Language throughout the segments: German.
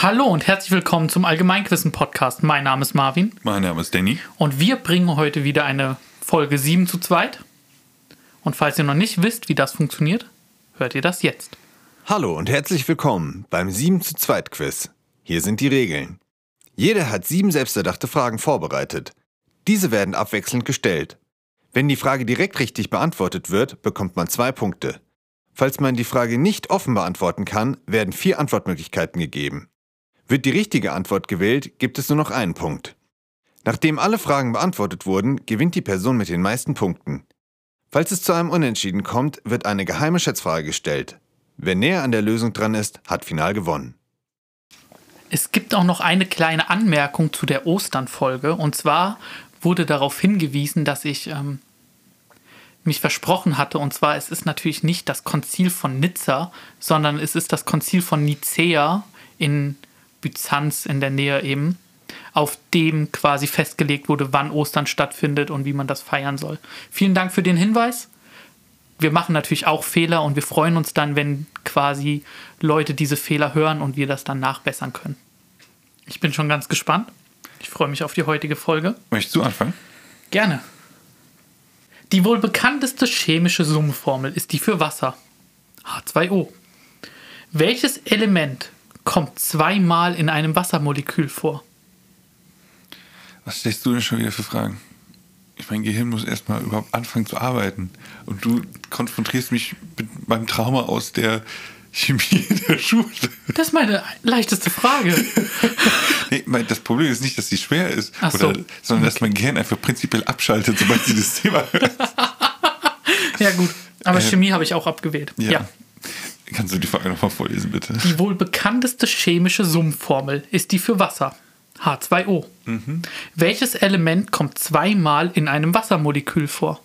Hallo und herzlich willkommen zum Allgemeinquissen-Podcast. Mein Name ist Marvin Mein Name ist Danny. und wir bringen heute wieder eine Folge 7 zu 2. Und falls ihr noch nicht wisst, wie das funktioniert, hört ihr das jetzt. Hallo und herzlich willkommen beim 7 zu 2 Quiz. Hier sind die Regeln. Jeder hat sieben selbsterdachte Fragen vorbereitet. Diese werden abwechselnd gestellt. Wenn die Frage direkt richtig beantwortet wird, bekommt man zwei Punkte. Falls man die Frage nicht offen beantworten kann, werden vier Antwortmöglichkeiten gegeben. Wird die richtige Antwort gewählt, gibt es nur noch einen Punkt. Nachdem alle Fragen beantwortet wurden, gewinnt die Person mit den meisten Punkten. Falls es zu einem Unentschieden kommt, wird eine geheime Schätzfrage gestellt. Wer näher an der Lösung dran ist, hat final gewonnen. Es gibt auch noch eine kleine Anmerkung zu der Ostern-Folge. Und zwar wurde darauf hingewiesen, dass ich ähm, mich versprochen hatte. Und zwar, es ist natürlich nicht das Konzil von Nizza, sondern es ist das Konzil von Nicäa in Byzanz in der Nähe eben, auf dem quasi festgelegt wurde, wann Ostern stattfindet und wie man das feiern soll. Vielen Dank für den Hinweis. Wir machen natürlich auch Fehler und wir freuen uns dann, wenn quasi Leute diese Fehler hören und wir das dann nachbessern können. Ich bin schon ganz gespannt. Ich freue mich auf die heutige Folge. Möchtest du anfangen? Gerne. Die wohl bekannteste chemische Summenformel ist die für Wasser. H2O. Welches Element kommt zweimal in einem Wassermolekül vor? Was stellst du denn schon wieder für Fragen? Ich mein Gehirn muss erstmal überhaupt anfangen zu arbeiten. Und du konfrontierst mich mit meinem Trauma aus der Chemie in der Schule. Das ist meine leichteste Frage. Nee, das Problem ist nicht, dass sie schwer ist, Ach so. oder, sondern dass mein Gehirn einfach prinzipiell abschaltet, sobald sie das Thema hört. Ja, gut. Aber Chemie habe ich auch abgewählt. Ja. ja. Kannst du die Frage nochmal vorlesen, bitte? Die wohl bekannteste chemische Summenformel ist die für Wasser. H2O. Welches Element kommt zweimal in einem Wassermolekül vor?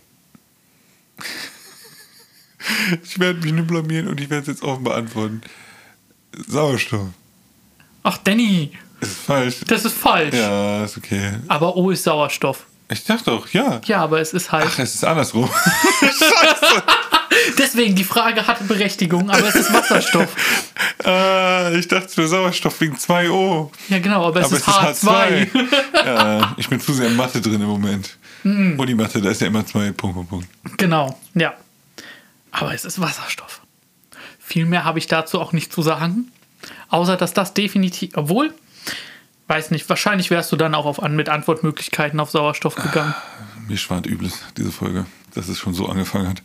Ich werde mich nur blamieren und ich werde es jetzt offen beantworten. Sauerstoff. Ach, Danny, Ist falsch. das ist falsch. Ja, ist okay. Aber O ist Sauerstoff. Ich dachte doch, ja. Ja, aber es ist halt. Ach, es ist andersrum. Scheiße. Deswegen, die Frage hatte Berechtigung, aber es ist Wasserstoff. Äh, ich dachte für Sauerstoff wegen 2O. Ja, genau, aber es Aber ist es ist H2. H2. ja, ich bin zu sehr in Mathe drin im Moment. Mhm. Und die Mathe, da ist ja immer zwei Punkt, Punkt, Punkt. genau, ja. Aber es ist Wasserstoff. Viel mehr habe ich dazu auch nicht zu sagen. Außer, dass das definitiv. Obwohl, weiß nicht, wahrscheinlich wärst du dann auch auf, an- mit Antwortmöglichkeiten auf Sauerstoff gegangen. Mir schwant übles, diese Folge, dass es schon so angefangen hat.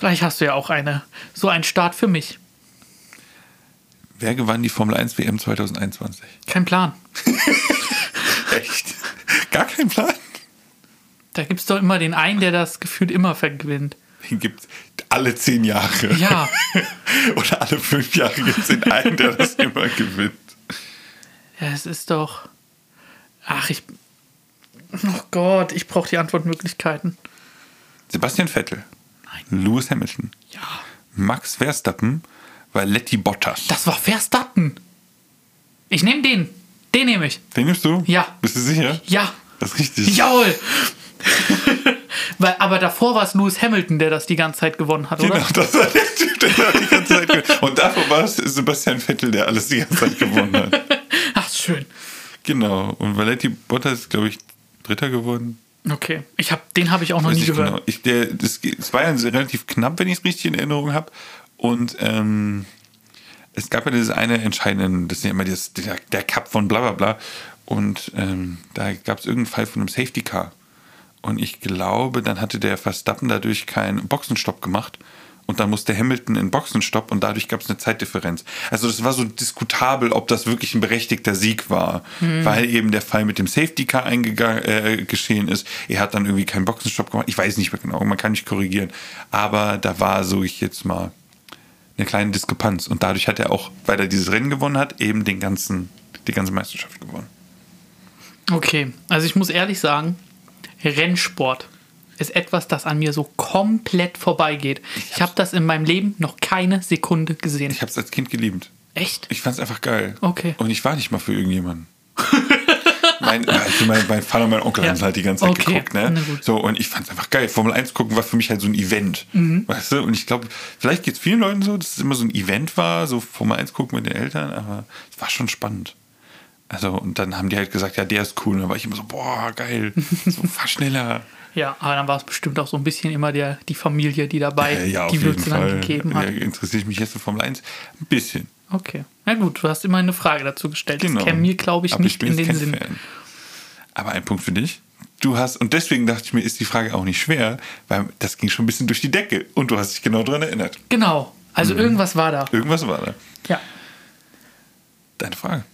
Vielleicht hast du ja auch eine, so einen Start für mich. Wer gewann die Formel 1 WM 2021? Kein Plan. Echt? Gar kein Plan? Da gibt es doch immer den einen, der das gefühlt immer vergewinnt. Den gibt es alle zehn Jahre. Ja. Oder alle fünf Jahre gibt es den einen, der das immer gewinnt. Ja, es ist doch. Ach, ich. Oh Gott, ich brauche die Antwortmöglichkeiten. Sebastian Vettel. Nein. Lewis Hamilton. Ja. Max Verstappen. Valetti Bottas. Das war Verstappen. Ich nehme den. Den nehme ich. Den nimmst du? Ja. Bist du sicher? Ja. Das ist richtig. Jawohl. Weil, aber davor war es Lewis Hamilton, der das die ganze Zeit gewonnen hat, Genau, oder? das war der Typ, der da die ganze Zeit gewonnen Und davor war es Sebastian Vettel, der alles die ganze Zeit gewonnen hat. Ach, schön. Genau. Und Valetti Bottas ist, glaube ich, Dritter geworden. Okay. Ich hab, den habe ich auch noch nie gehört. genau. Ich, der, das, es war ja relativ knapp, wenn ich es richtig in Erinnerung habe. Und ähm, es gab ja dieses eine entscheidende, das ist ja immer das, der, der Cup von bla bla bla. Und ähm, da gab es irgendeinen Fall von einem Safety Car. Und ich glaube, dann hatte der Verstappen dadurch keinen Boxenstopp gemacht. Und dann musste Hamilton in Boxenstopp und dadurch gab es eine Zeitdifferenz. Also das war so diskutabel, ob das wirklich ein berechtigter Sieg war, weil eben der Fall mit dem Safety Car eingegangen, äh, geschehen ist. Er hat dann irgendwie keinen Boxenstopp gemacht. Ich weiß nicht mehr genau, man kann nicht korrigieren. Aber da war so ich jetzt mal eine kleine Diskrepanz. Und dadurch hat er auch, weil er dieses Rennen gewonnen hat, eben den ganzen, die ganze Meisterschaft gewonnen. Okay. Also ich muss ehrlich sagen, Rennsport ist etwas, das an mir so komplett vorbeigeht. Ich habe das in meinem Leben noch keine Sekunde gesehen. Ich habe es als Kind geliebt. Echt? Ich fand es einfach geil. Okay. Und ich war nicht mal für irgendjemanden. mein, also mein, mein Vater und mein Onkel Ja. haben es halt die ganze Zeit Okay, geguckt, ne? So, und ich fand es einfach geil. Formel 1 gucken war für mich halt so ein Event. Mhm. Weißt du? Und ich glaube, vielleicht geht es vielen Leuten so, dass es immer so ein Event war, so Formel 1 gucken mit den Eltern, aber es war schon spannend. Also, und dann haben die halt gesagt, ja, der ist cool. Und dann war ich immer so, boah, geil. So, fahr schneller. Ja, aber dann war es bestimmt auch so ein bisschen immer der, die Familie, die dabei Äh, ja, die Fall. gegeben Ja, hat. interessiert mich jetzt für Formel 1 ein bisschen. Okay. Na gut, du hast immer eine Frage dazu gestellt. Genau. Das käme mir, glaube ich, Aber nicht bin in den Sinn. Fan. Aber ein Punkt für dich. Du hast, und deswegen dachte ich mir, ist die Frage auch nicht schwer, weil das ging schon ein bisschen durch die Decke und du hast dich genau daran erinnert. Genau. Also Mhm. irgendwas war da. Irgendwas war da. Ja. Deine Frage.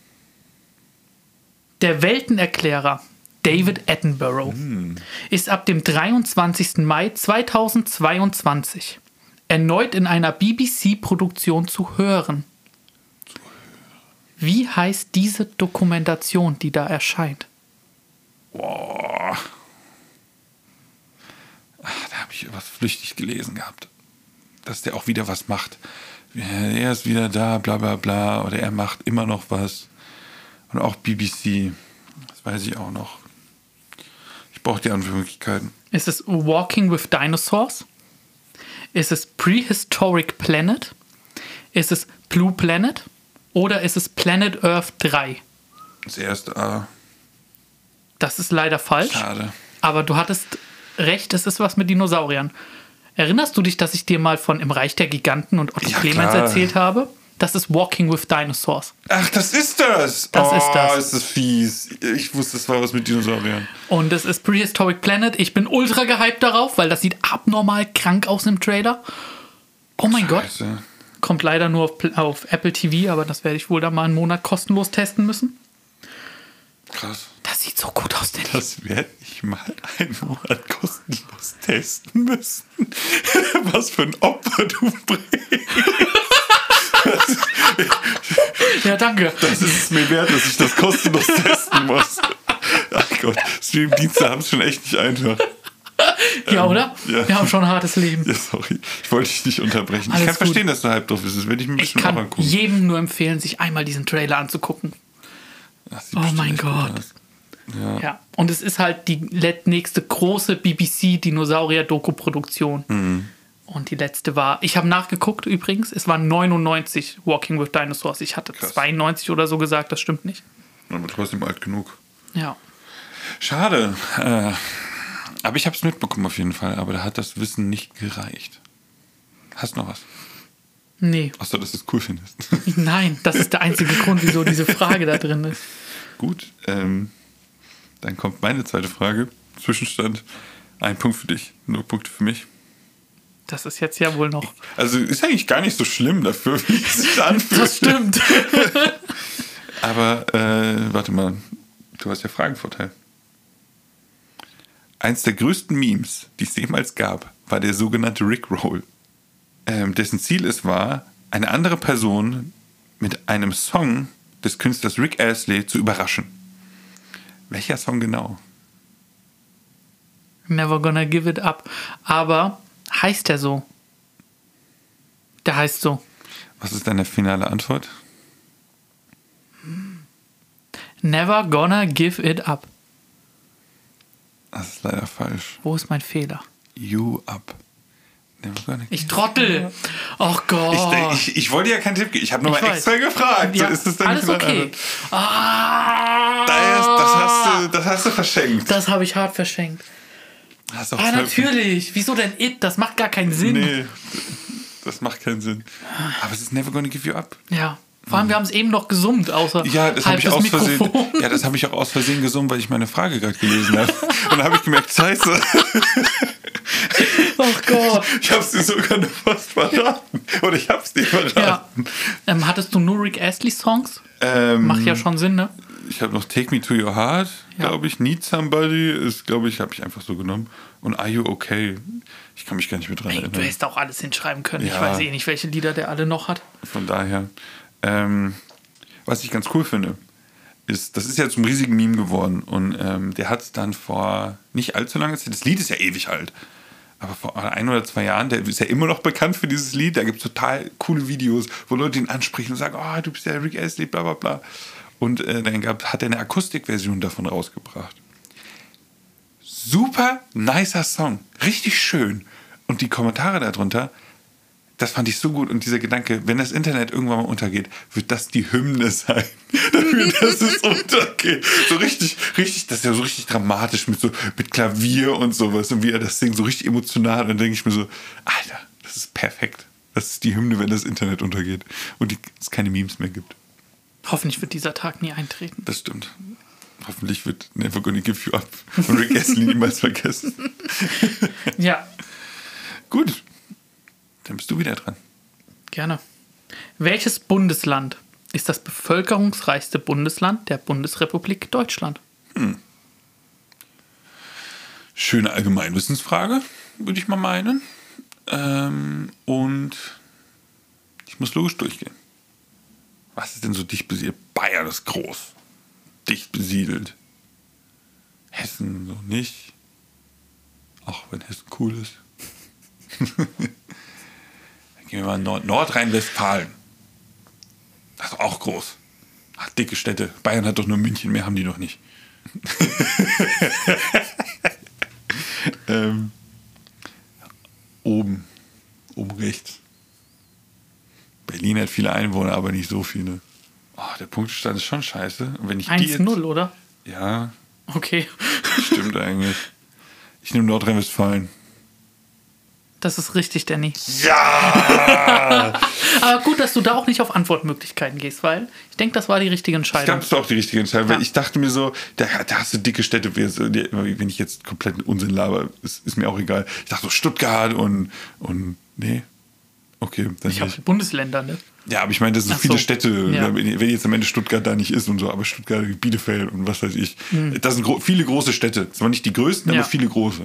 Der Weltenerklärer David Attenborough ist ab dem 23. Mai 2022 erneut in einer BBC-Produktion zu hören. Wie heißt diese Dokumentation, die da erscheint? Boah. Ach, da habe ich was flüchtig gelesen gehabt. Dass der auch wieder was macht. Er ist wieder da, bla bla bla. Oder er macht immer noch was. Und auch BBC. Das weiß ich auch noch. Ich brauche die Antwortmöglichkeiten. Ist es Walking with Dinosaurs? Ist es Prehistoric Planet? Ist es Blue Planet? Oder ist es Planet Earth 3? Das erste A. Das ist leider falsch. Schade. Aber du hattest recht, es ist was mit Dinosauriern. Erinnerst du dich, dass ich dir mal von Im Reich der Giganten und Otto Ja, Clemens klar. erzählt habe? Das ist Walking with Dinosaurs. Ach, das ist das. Das oh, ist das. ist das fies. Ich wusste, das war was mit Dinosauriern. Und es ist Prehistoric Planet. Ich bin ultra gehypt darauf, weil das sieht abnormal krank aus im Trailer. Oh mein Gott. Scheiße. Kommt leider nur auf, auf Apple TV, aber das werde ich wohl dann mal einen Monat kostenlos testen müssen. Krass. Das sieht so gut aus, Danny. Das werde ich mal einen Monat kostenlos testen müssen. Was für ein Opfer du bringst. Ja, danke. Das ist es mir wert, dass ich das kostenlos testen muss. Ach Gott, Streamdienste haben es schon echt nicht einfach. Ja, oder? ja. Wir haben schon ein hartes Leben. Ja, sorry. Ich wollte dich nicht unterbrechen. Alles ich kann gut. verstehen, dass du halb drauf bist. Das werde ich mir Ich bestimmt auch kann angucken. jedem nur empfehlen, sich einmal diesen Trailer anzugucken. Sieht Oh mein Gott. Ja. Ja, und es ist halt die nächste große BBC-Dinosaurier-Doku-Produktion. Mhm. Und die letzte war, ich habe nachgeguckt übrigens, es waren 99 Walking with Dinosaurs. Ich hatte Krass. 92 oder so gesagt, das stimmt nicht. Aber trotzdem alt genug. Ja. Schade. Äh, aber ich habe es mitbekommen auf jeden Fall. Aber da hat das Wissen nicht gereicht. Hast du noch was? Nee, Außer, dass du es cool findest. nein, das ist der einzige Grund, wieso diese Frage da drin ist. Gut. Ähm, dann kommt meine zweite Frage. Zwischenstand. Ein Punkt für dich, null Punkte für mich. Das ist jetzt ja wohl noch. Also ist eigentlich gar nicht so schlimm dafür, wie es sich anfühlt. Das stimmt. Aber äh, warte mal, du hast ja Fragenvorteil. Eins der größten Memes, die es jemals gab, war der sogenannte Rickroll, ähm, dessen Ziel es war, eine andere Person mit einem Song des Künstlers Rick Astley zu überraschen. Welcher Song genau? Never gonna give it up. Aber heißt der so? Der heißt so. Was ist deine finale Antwort? Never gonna give it up. Das ist leider falsch. Wo ist mein Fehler? You Up. Never gonna Ich trottel. Oh Gott. Ich, ich, ich wollte ja keinen Tipp geben. Ich habe nur Ich mal weiß. extra gefragt. ja, so ist es dann alles okay. Ah, Das, das, hast du, das hast du verschenkt. das habe ich hart verschenkt. Hast auch Ah, natürlich. Wieso denn it? Das macht gar keinen Sinn. Nee, das macht keinen Sinn. Aber es ist never gonna give you up. Ja. Vor allem, wir haben es eben noch gesummt, außer Ja, das habe halb ich aus Versehen. Mikrofon. Ja, das habe ich auch aus Versehen gesungen, weil ich meine Frage gerade gelesen habe. Und dann habe ich gemerkt, Scheiße, Oh Gott. ich habe es dir sogar noch fast verraten. Oder ich habe es dir Ja. verraten. Ähm, hattest du nur Rick Astley Songs? Ähm, Macht ja schon Sinn, ne? Ich habe noch Take Me to Your Heart, Ja. glaube ich. Need Somebody ist, glaube ich, habe ich einfach so genommen. Und Are You Okay? Ich kann mich gar nicht mehr dran Ey, du erinnern. hättest auch alles hinschreiben können. Ich Ja. weiß eh nicht, welche Lieder der alle noch hat. Von daher. Ähm, was ich ganz cool finde, ist, das ist ja zum riesigen Meme geworden. Und ähm, der hat es dann vor nicht allzu langer Zeit, das Lied ist ja ewig alt, aber vor ein oder zwei Jahren, der ist ja immer noch bekannt für dieses Lied. Da gibt es total coole Videos, wo Leute ihn ansprechen und sagen, oh, du bist ja Rick Astley, bla bla bla. Und äh, dann gab, hat er eine Akustikversion davon rausgebracht. Super nicer Song, richtig schön. Und die Kommentare darunter, das fand ich so gut. Und dieser Gedanke, wenn das Internet irgendwann mal untergeht, wird das die Hymne sein. Dafür, dass es untergeht. So richtig, richtig, das ist ja so richtig dramatisch mit so, mit Klavier und sowas. Und wie er das singt, so richtig emotional. Und dann denke ich mir so, Alter, das ist perfekt. Das ist die Hymne, wenn das Internet untergeht. Und die, es keine Memes mehr gibt. Hoffentlich wird dieser Tag nie eintreten. Das stimmt. Hoffentlich wird Never Gonna Give You Up und Rick Astley niemals vergessen. Ja, Gut. Dann bist du wieder dran. gerne. Welches Bundesland ist das bevölkerungsreichste Bundesland der Bundesrepublik Deutschland? Schöne Allgemeinwissensfrage, würde ich mal meinen. Ähm, und ich muss logisch durchgehen. Was ist denn so dicht besiedelt? Bayern ist groß. Dicht besiedelt. Hessen so nicht. Auch wenn Hessen cool ist. Dann gehen wir mal in Nord Nordrhein-Westfalen. Das ist auch groß. Ach, dicke Städte. Bayern hat doch nur München, mehr haben die doch nicht. ähm, oben. Oben rechts. Berlin hat viele Einwohner, aber nicht so viele. Oh, der Punktestand ist schon scheiße. Und wenn ich die jetzt, 1-0, oder? Ja, Okay. stimmt eigentlich. Ich nehme Nordrhein-Westfalen. Das ist richtig, Danny. Ja! Aber gut, dass du da auch nicht auf Antwortmöglichkeiten gehst, weil ich denke, das war die richtige Ich Entscheidung. glaube, das war auch die richtige Entscheidung, weil Ja. ich dachte mir so, da, da hast du dicke Städte, wenn ich jetzt komplett Unsinn laber, ist, ist mir auch egal. Ich dachte so Stuttgart und, und nee. Okay, dann Ich habe. Bundesländer, ne? Ja, aber ich meine, das sind Ach viele so. Städte, Ja. wenn jetzt am Ende Stuttgart da nicht ist und so, aber Stuttgart, Bielefeld und was weiß ich. Das sind gro viele große Städte. Zwar nicht die größten. Ja. aber viele große.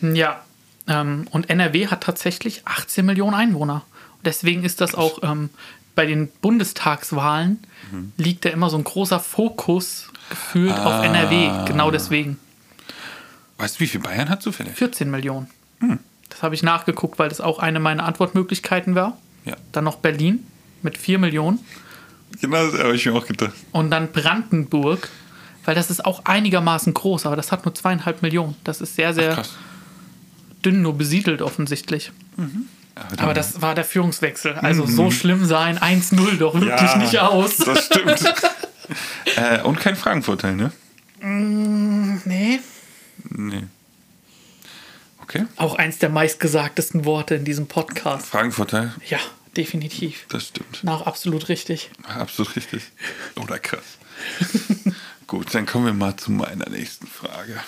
Ja. Ähm, und NRW hat tatsächlich 18 Millionen Einwohner. Deswegen ist das auch ähm, bei den Bundestagswahlen Mhm. liegt da immer so ein großer Fokus gefühlt Ah. auf NRW. Genau deswegen. Weißt du, wie viel Bayern hat zufällig? 14 Millionen. Hm. Das habe ich nachgeguckt, weil das auch eine meiner Antwortmöglichkeiten war. Ja. Dann noch Berlin mit 4 Millionen. Genau, das habe ich mir auch gedacht. Und dann Brandenburg, weil das ist auch einigermaßen groß, aber das hat nur zweieinhalb Millionen. Das ist sehr, sehr Krass. dünn nur besiedelt offensichtlich. Aber, Aber das war der Führungswechsel. Also so schlimm sah ein 1-0 doch wirklich Ja, nicht aus. Das stimmt. äh, und kein Fragenvorteil, ne? Nee. Nee. Okay. Auch eins der meistgesagtesten Worte in diesem Podcast. Fragenvorteil, Ja, definitiv. das stimmt. Nach absolut richtig. Absolut richtig. Oder krass. Gut, dann kommen wir mal zu meiner nächsten Frage.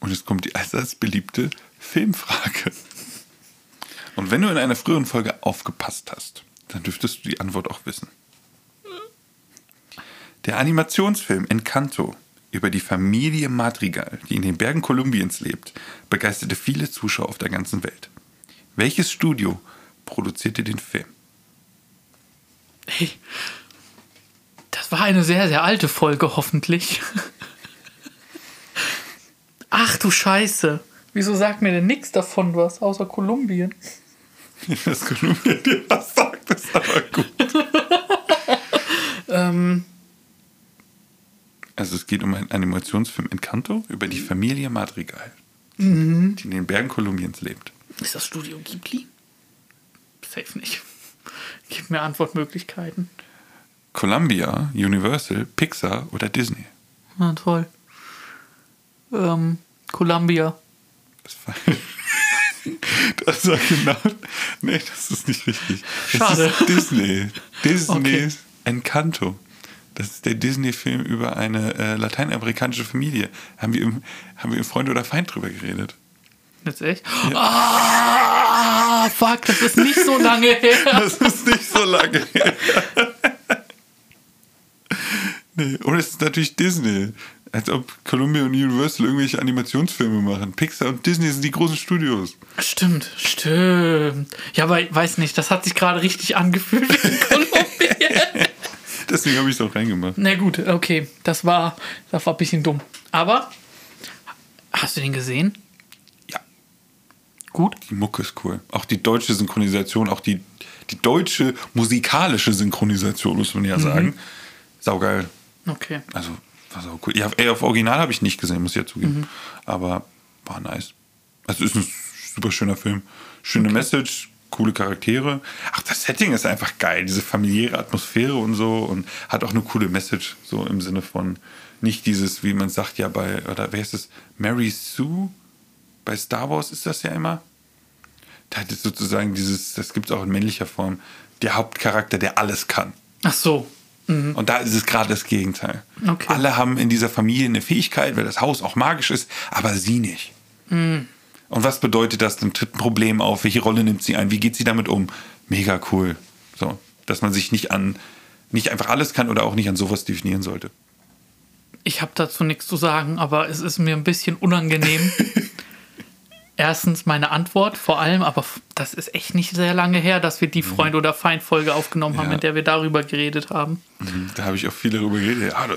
Und es kommt die allseits beliebte Filmfrage. Und wenn du in einer früheren Folge aufgepasst hast, dann dürftest du die Antwort auch wissen. Der Animationsfilm Encanto über die Familie Madrigal, die in den Bergen Kolumbiens lebt, begeisterte viele Zuschauer auf der ganzen Welt. Welches Studio produzierte den Film? Hey, das war eine sehr, sehr alte Folge, hoffentlich. Ach du Scheiße. Wieso sagt mir denn nichts davon was, außer Kolumbien? Das Kolumbien dir was sagt, ist aber gut. Ähm, Also es geht um einen Animationsfilm Encanto über die Familie Madrigal, die in den Bergen Kolumbiens lebt. ist das Studio Ghibli? Safe nicht. Gib mir Antwortmöglichkeiten. Columbia, Universal, Pixar oder Disney? Na toll. Ähm, Columbia. Das war, das war genau. Nee, das ist nicht richtig. Schade. Das ist Disney. Disney Okay. Encanto. Das ist der Disney-Film über eine äh, lateinamerikanische Familie. Haben wir, im, haben wir im Freund oder Feind drüber geredet? Jetzt echt? Ah, fuck, das ist nicht so lange her. Das ist nicht so lange her. nee, und es ist natürlich Disney. Als ob Columbia und Universal irgendwelche Animationsfilme machen. Pixar und Disney sind die großen Studios. Stimmt, stimmt. Ja, aber ich weiß nicht, das hat sich gerade richtig angefühlt in Kolumbien. Deswegen habe ich es auch reingemacht. Na gut, okay, das war, das war ein bisschen dumm. Aber, hast du den gesehen? Ja. Gut? Die Mucke ist cool. Auch die deutsche Synchronisation, auch die, die deutsche musikalische Synchronisation, muss man ja sagen. Saugeil. Okay. Also, war so cool. Ja, ey, auf Original habe ich nicht gesehen, muss ich ja zugeben. Aber war nice. Also ist ein super schöner Film. Schöne Message, coole Charaktere. Ach, das Setting ist einfach geil. Diese familiäre Atmosphäre und so. Und hat auch eine coole Message, so im Sinne von nicht dieses, wie man sagt, ja bei, oder wer ist es? Mary Sue? Bei Star Wars ist das ja immer. Da hat es sozusagen dieses, das gibt es auch in männlicher Form, der Hauptcharakter, der alles kann. Ach so. Und da ist es gerade das Gegenteil. Okay. Alle haben in dieser Familie eine Fähigkeit, weil das Haus auch magisch ist, aber sie nicht. Und was bedeutet das? Dann tritt ein Problem auf. Welche Rolle nimmt sie ein? Wie geht sie damit um? Mega cool. So, dass man sich nicht an, nicht einfach alles kann oder auch nicht an sowas definieren sollte. Ich habe dazu nichts zu sagen, aber es ist mir ein bisschen unangenehm. Erstens meine Antwort, vor allem, aber das ist echt nicht sehr lange her, dass wir die Freund- oder Feind-Folge aufgenommen haben, Mhm. Ja. in der wir darüber geredet haben. Da habe ich auch viel darüber geredet. Ja,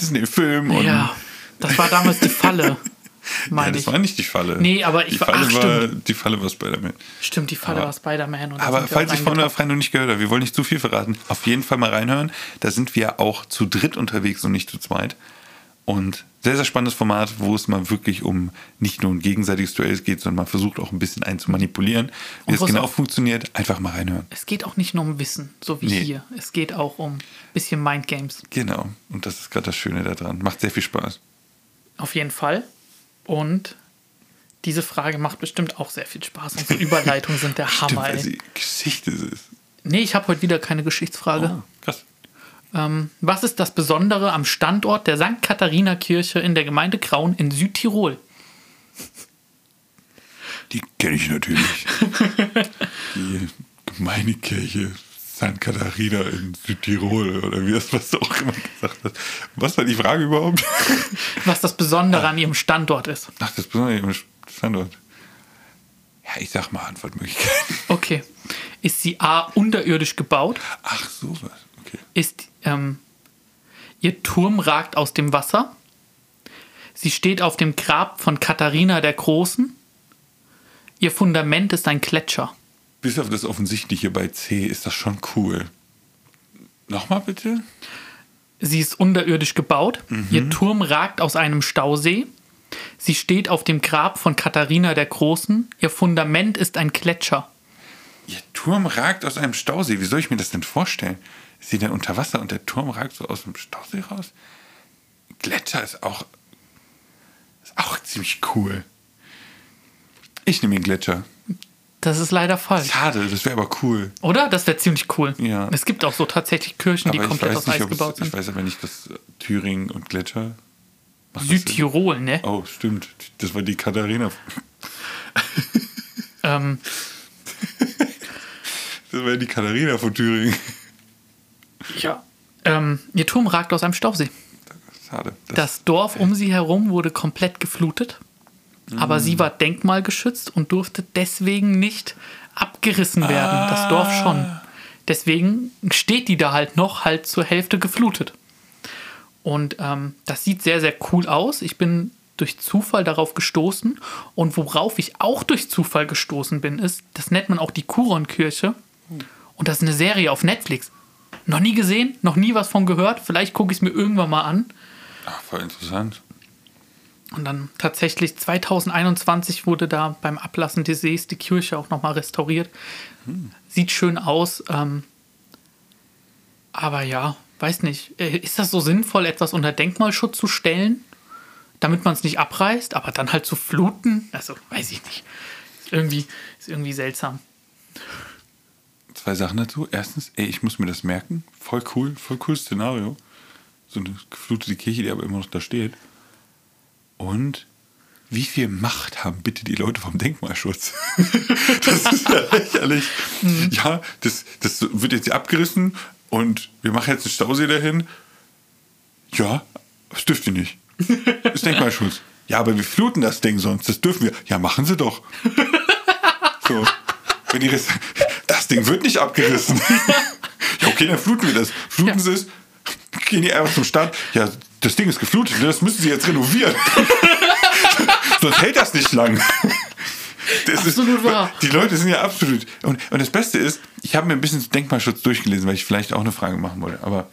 Disney-Film und. Ja, das war damals die Falle, Ja, meine das ich. war nicht die Falle. Nee, aber ich die war- Falle ach, war Die Falle war Spider-Man. Stimmt, die Falle Aber- war Spider-Man. Aber falls ich vorne reingetappt. Freund noch nicht gehört habe, wir wollen nicht zu viel verraten, auf jeden Fall mal reinhören. Da sind wir auch zu dritt unterwegs und nicht zu zweit. Und sehr, sehr spannendes Format, wo es mal wirklich um nicht nur ein gegenseitiges Duell geht, sondern man versucht auch ein bisschen einen zu manipulieren. Wie das was genau auch- funktioniert, einfach mal reinhören. Es geht auch nicht nur um Wissen, so wie Nee. hier. Es geht auch um ein bisschen Mindgames. Genau. Und das ist gerade das Schöne daran. Macht sehr viel Spaß. Auf jeden Fall. Und diese Frage macht bestimmt auch sehr viel Spaß. Unsere Überleitungen sind der Stimmt, Hammer. weil Ey. sie Geschichte ist. Nee, ich habe heute wieder keine Geschichtsfrage. Oh, krass. Ähm, was ist das Besondere am Standort der St. Katharina Kirche in der Gemeinde Kraun in Südtirol? Die kenne ich natürlich. die Gemeindekirche St. Katharina in Südtirol oder wie das was du auch immer gesagt hast. Was war die Frage überhaupt? Was das Besondere an ihrem Standort ist. Ach, das Besondere im Standort. Ja, ich sag mal Antwortmöglichkeiten. Okay. Ist sie A. unterirdisch gebaut? Ach, sowas. Okay. Ist ähm, ihr Turm ragt aus dem Wasser? Sie steht auf dem Grab von Katharina der Großen? Ihr Fundament ist ein Gletscher. Bis auf das Offensichtliche bei C ist das schon cool. Nochmal bitte? Sie ist unterirdisch gebaut. Ihr Turm ragt aus einem Stausee. Sie steht auf dem Grab von Katharina der Großen. Ihr Fundament ist ein Gletscher. Ihr Turm ragt aus einem Stausee. Wie soll ich mir das denn vorstellen? Ist sie denn unter Wasser und der Turm ragt so aus dem Stausee raus? Gletscher ist auch, ist auch ziemlich cool. Ich nehme den Gletscher. Das ist leider falsch. Schade, das wäre aber cool. Oder? Das wäre ziemlich cool. Ja. Es gibt auch so tatsächlich Kirchen, die aber ich komplett aus nicht, Eis gebaut es, ich sind. weiß aber nicht, dass äh, Thüringen und Gletscher. Südtirol, ne? Oh, stimmt. Das war die Katharina. Ähm, Das war die Katharina von Thüringen. ja. Ähm, ihr Turm ragt aus einem Stausee. Schade. Das, Das Dorf um sie herum wurde komplett geflutet, aber sie war denkmalgeschützt und durfte deswegen nicht abgerissen werden. Das Dorf schon. Deswegen steht die da halt noch, halt zur Hälfte geflutet. Und ähm, das sieht sehr, sehr cool aus. Ich bin durch Zufall darauf gestoßen. Und worauf ich auch durch Zufall gestoßen bin, ist, das nennt man auch die Kuron-Kirche. Und das ist eine Serie auf Netflix. Noch nie gesehen, noch nie was von gehört. Vielleicht gucke ich es mir irgendwann mal an. ach, voll interessant. Und dann tatsächlich 2021 wurde da beim Ablassen des Sees die Kirche auch nochmal restauriert. Sieht schön aus. Ähm, aber ja, weiß nicht. Äh, Ist das so sinnvoll, etwas unter Denkmalschutz zu stellen, damit man es nicht abreißt, aber dann halt zu fluten? Also, weiß ich nicht. Ist irgendwie, ist irgendwie seltsam. Zwei Sachen dazu. Erstens, ey, ich muss mir das merken. Voll cool, voll cooles Szenario. So eine geflutete Kirche, die aber immer noch da steht. Und wie viel Macht haben bitte die Leute vom Denkmalschutz? das ist ja lächerlich. Ja, das, das wird jetzt hier abgerissen und wir machen jetzt einen Stausee dahin. Ja, das dürft ihr nicht. Das ist Denkmalschutz. Ja, aber wir fluten das Ding sonst. Das dürfen wir. Ja, machen sie doch. So. Wenn die Rest das Ding wird nicht abgerissen. ja, okay, dann fluten wir das. Fluten Ja. sie es, gehen die einfach zum Start. Ja, das Ding ist geflutet, das müssen sie jetzt renovieren. Sonst hält das nicht lang. Das Absolut ist, wahr. Die Leute sind ja absolut. Und, und das Beste ist, ich habe mir ein bisschen Denkmalschutz durchgelesen, weil ich vielleicht auch eine Frage machen wollte. Aber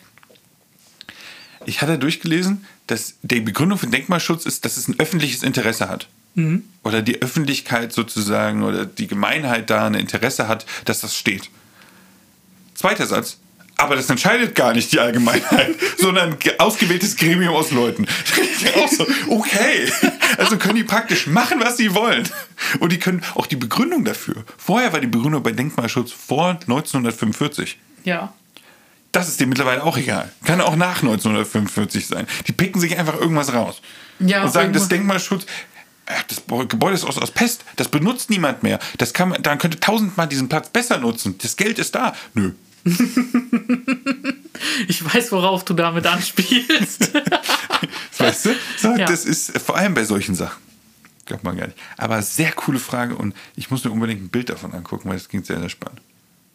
ich hatte durchgelesen, dass die Begründung für Denkmalschutz ist, dass es ein öffentliches Interesse hat. Oder die Öffentlichkeit sozusagen oder die Gemeinheit da ein Interesse hat, dass das steht. Zweiter Satz. Aber das entscheidet gar nicht die Allgemeinheit, sondern ausgewähltes Gremium aus Leuten. Auch so, okay, also können die praktisch machen, was sie wollen. Und die können auch die Begründung dafür. Vorher war die Begründung bei Denkmalschutz vor 1945. Ja. Das ist dir mittlerweile auch egal. Kann auch nach 1945 sein. Die picken sich einfach irgendwas raus. Ja, und sagen, das Denkmalschutz, ach, das Gebäude ist aus, aus Pest, das benutzt niemand mehr. Das kann man, dann könnte tausendmal diesen Platz besser nutzen. Das Geld ist da. Nö. Ich weiß, worauf du damit anspielst. Weißt du? So, Ja. Das ist vor allem bei solchen Sachen. Glaubt man gar nicht. Aber sehr coole Frage und ich muss mir unbedingt ein Bild davon angucken, weil das klingt sehr, sehr spannend.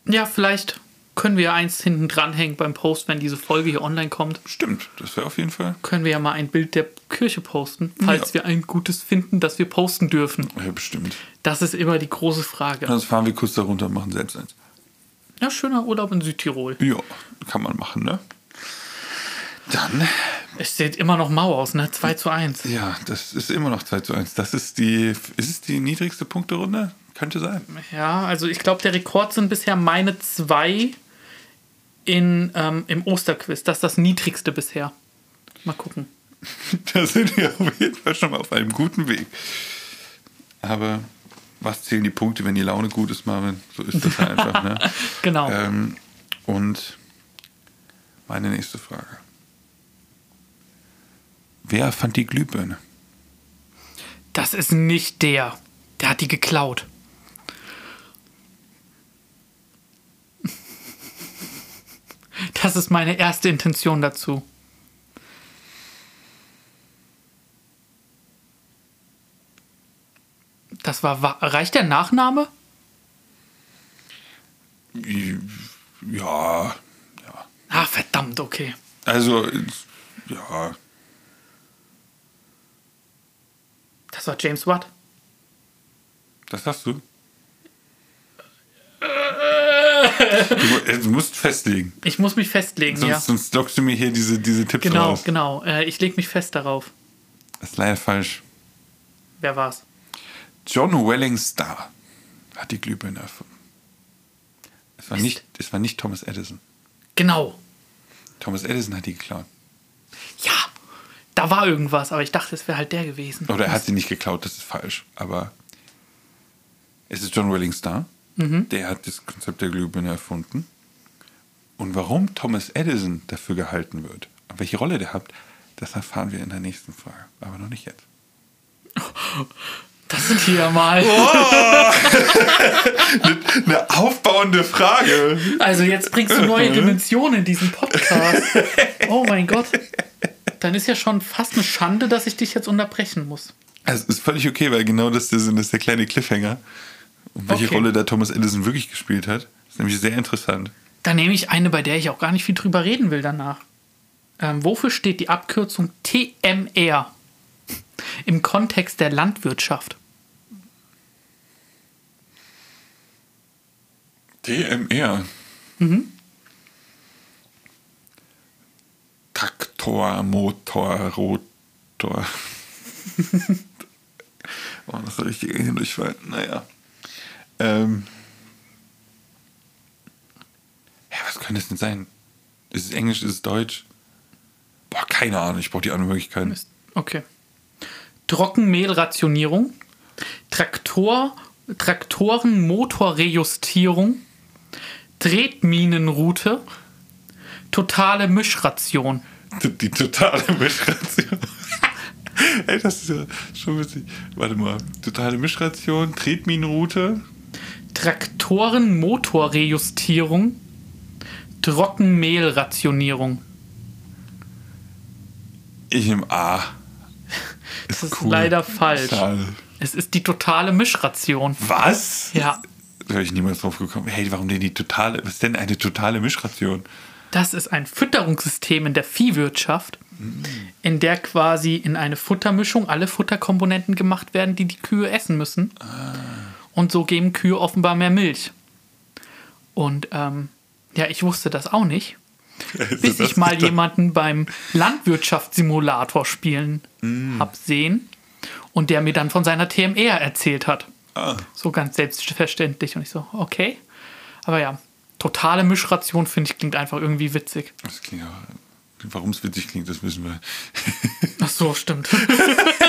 ja, vielleicht können wir eins hinten dranhängen beim Post, wenn diese Folge hier online kommt. Stimmt, das wäre auf jeden Fall. Können wir ja mal ein Bild der Kirche posten, falls Ja. wir ein gutes finden, das wir posten dürfen. Ja, bestimmt. Das ist immer die große Frage. Sonst fahren wir kurz da runter und machen selbst eins. Ja, schöner Urlaub in Südtirol. Ja, kann man machen, ne? Dann, Es sieht immer noch mau aus, ne? 2 zu 1. ja, das ist immer noch 2 zu 1. Das ist die, ist es die niedrigste Punkterunde? Könnte sein. Ja, also ich glaube, der Rekord sind bisher meine zwei in, ähm, im Osterquiz. Das ist das niedrigste bisher. Mal gucken. Da sind wir auf jeden Fall schon mal auf einem guten Weg. Aber was zählen die Punkte, wenn die Laune gut ist, Marvin? So ist das halt einfach, ne? Genau. Ähm, und meine nächste Frage. Wer fand die Glühbirne? Das ist nicht der. Der hat die geklaut. Das ist meine erste Intention dazu. War. wa- Reicht der Nachname? Ja, ja. Ah, verdammt, okay. Also, ja. Das war James Watt. Das hast du. Du, mu- du musst festlegen. Ich muss mich festlegen, Sonst, ja. sonst lockst du mir hier diese, diese Tipps Genau, raus. genau. Äh, ich lege mich fest darauf. Das ist leider falsch. Wer war's? John Welling Starr hat die Glühbirne erfunden. Es war, Mist. nicht, es war nicht Thomas Edison. Genau. Thomas Edison hat die geklaut. Ja, da war irgendwas, aber ich dachte, es wäre halt der gewesen. Oder er hat sie nicht geklaut, das ist falsch. Aber es ist John Welling Starr. Der hat das Konzept der Glühbirne erfunden. Und warum Thomas Edison dafür gehalten wird, und welche Rolle der hat, das erfahren wir in der nächsten Frage. Aber noch nicht jetzt. Das sind hier mal. Eine aufbauende Frage. Also jetzt bringst du neue Dimensionen in diesen Podcast. Oh mein Gott. Dann ist ja schon fast eine Schande, dass ich dich jetzt unterbrechen muss. Also, es ist völlig okay, weil genau das ist, das ist der kleine Cliffhanger. Und welche Okay. Rolle da Thomas Edison wirklich gespielt hat, ist nämlich sehr interessant. Dann nehme ich eine, bei der ich auch gar nicht viel drüber reden will danach. Ähm, wofür steht die Abkürzung TMR im Kontext der Landwirtschaft? DMR. Traktor, Motor, Rotor. War das der richtige Hindurchfall? Naja. Ähm. Ja, was könnte es denn sein? Ist es Englisch, ist es Deutsch? Boah, keine Ahnung, ich brauche die anderen Möglichkeiten. Okay. Trockenmehlrationierung, Traktor, Traktorenmotorrejustierung, Tretminenroute, totale Mischration. Die, die totale Mischration. Ey, das ist ja schon witzig. Warte mal. Totale Mischration, Tretminenroute. Traktorenmotorrejustierung, Trockenmehlrationierung. Ich nehme A. Das ist cool. leider falsch. Schade. Es ist die totale Mischration. Was? Ja, wäre ich niemals drauf gekommen. Hey, warum denn die totale, was ist denn eine totale Mischration? das ist ein Fütterungssystem in der Viehwirtschaft, in der quasi in eine Futtermischung alle Futterkomponenten gemacht werden, die die Kühe essen müssen. Und so geben Kühe offenbar mehr Milch. Und ähm, ja, ich wusste das auch nicht, bis das ich mal jemanden beim Landwirtschaftssimulator spielen hab sehen und der mir dann von seiner TMR erzählt hat. Ah, So ganz selbstverständlich. Und ich so, okay. Aber ja, totale Mischration, finde ich, klingt einfach irgendwie witzig. das klingt auch. Warum es witzig klingt, das wissen wir. Ach so, stimmt.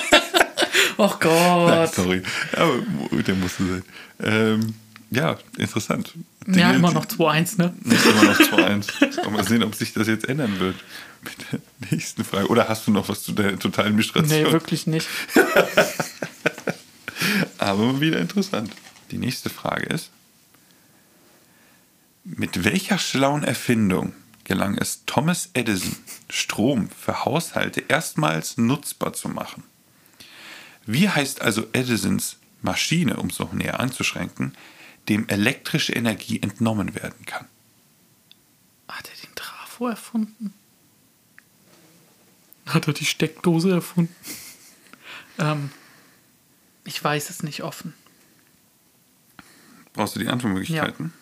oh Gott. Sorry. Aber der musste sein. Ähm, ja, interessant. Ja, Dinge, immer die- noch 2-1, ne? Ist immer noch 2-1. Mal sehen, ob sich das jetzt ändern wird. Mit der nächsten Frage. Oder hast du noch was zu der totalen Mischration? Nee, wirklich nicht. Aber wieder interessant. Die nächste Frage ist: Mit welcher schlauen Erfindung gelang es Thomas Edison, Strom für Haushalte erstmals nutzbar zu machen? Wie heißt also Edisons Maschine, um es noch näher anzuschränken, dem elektrische Energie entnommen werden kann? Hat er den Trafo erfunden? Hat er die Steckdose erfunden? ähm, ich weiß es nicht offen. Brauchst du die Antwortmöglichkeiten?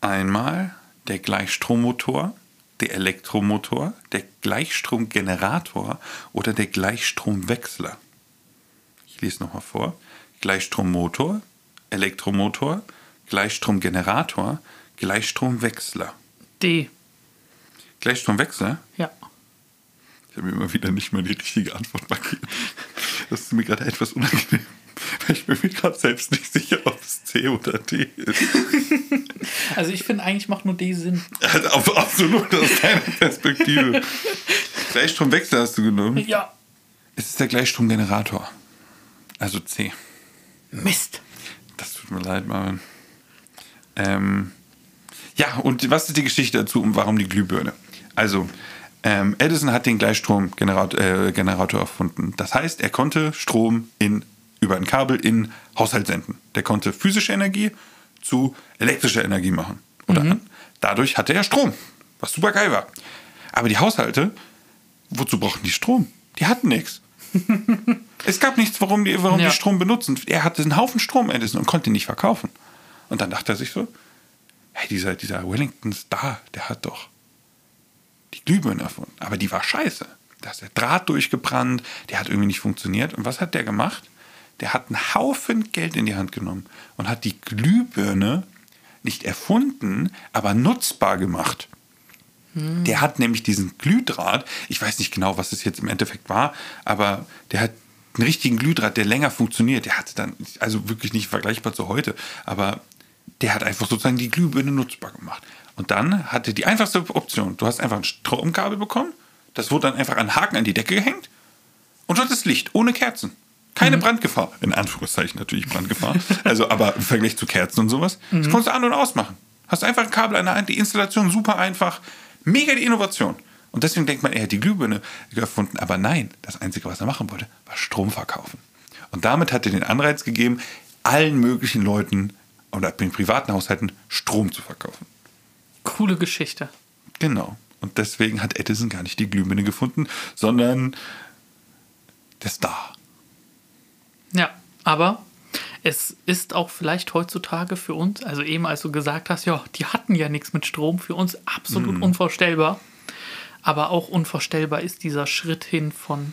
Einmal der Gleichstrommotor, der Elektromotor, der Gleichstromgenerator oder der Gleichstromwechsler. Ich lese nochmal vor. Gleichstrommotor, Elektromotor, Gleichstromgenerator, Gleichstromwechsler. D. Gleichstromwechsler? Ja. Ich habe mir immer wieder nicht mal die richtige Antwort markiert. Das ist mir gerade etwas unangenehm. Weil ich bin mir gerade selbst nicht sicher, ob es C oder D ist. Also ich finde eigentlich macht nur D Sinn. Also absolut aus keiner Perspektive. Gleichstromwechsel hast du genommen. Ja. Es ist der Gleichstromgenerator. Also C. Mist. Das tut mir leid, Marvin. Ähm, ja, und was ist die Geschichte dazu und warum die Glühbirne? Also, ähm, Edison hat den Gleichstromgenerator äh, Generator erfunden. Das heißt, er konnte Strom in, über ein Kabel in Haushalt senden. Der konnte physische Energie zu elektrischer Energie machen. Oder dadurch hatte er Strom, was super geil war. Aber die Haushalte, wozu brauchten die Strom? Die hatten nichts. Es gab nichts, warum die, warum Ja. die Strom benutzen. Er hatte einen Haufen Strom, Edison, und konnte ihn nicht verkaufen. Und dann dachte er sich so, hey, dieser, dieser Wellington Star, der hat doch die Glühbirne erfunden. Aber die war scheiße. Da ist der Draht durchgebrannt, der hat irgendwie nicht funktioniert. Und was hat der gemacht? Der hat einen Haufen Geld in die Hand genommen und hat die Glühbirne nicht erfunden, aber nutzbar gemacht. Der hat nämlich diesen Glühdraht, ich weiß nicht genau, was es jetzt im Endeffekt war, aber der hat einen richtigen Glühdraht, der länger funktioniert. Der hatte dann, also wirklich nicht vergleichbar zu heute, aber der hat einfach sozusagen die Glühbirne nutzbar gemacht. Und dann hatte die einfachste Option, du hast einfach ein Stromkabel bekommen, das wurde dann einfach an Haken an die Decke gehängt und du hattest Licht, ohne Kerzen. Keine Brandgefahr. In Anführungszeichen natürlich Brandgefahr. Also, aber im Vergleich zu Kerzen und sowas. Das konntest du an- und ausmachen. Hast einfach ein Kabel an der Hand, die Installation super einfach. Mega die Innovation. Und deswegen denkt man, er hat die Glühbirne erfunden. Aber nein, das Einzige, was er machen wollte, war Strom verkaufen. Und damit hat er den Anreiz gegeben, allen möglichen Leuten oder in privaten Haushalten Strom zu verkaufen. Coole Geschichte. Genau. Und deswegen hat Edison gar nicht die Glühbirne gefunden, sondern der Star. Ja, aber es ist auch vielleicht heutzutage für uns, also eben als du gesagt hast, ja, die hatten ja nichts mit Strom, für uns absolut unvorstellbar. Aber auch unvorstellbar ist dieser Schritt hin von,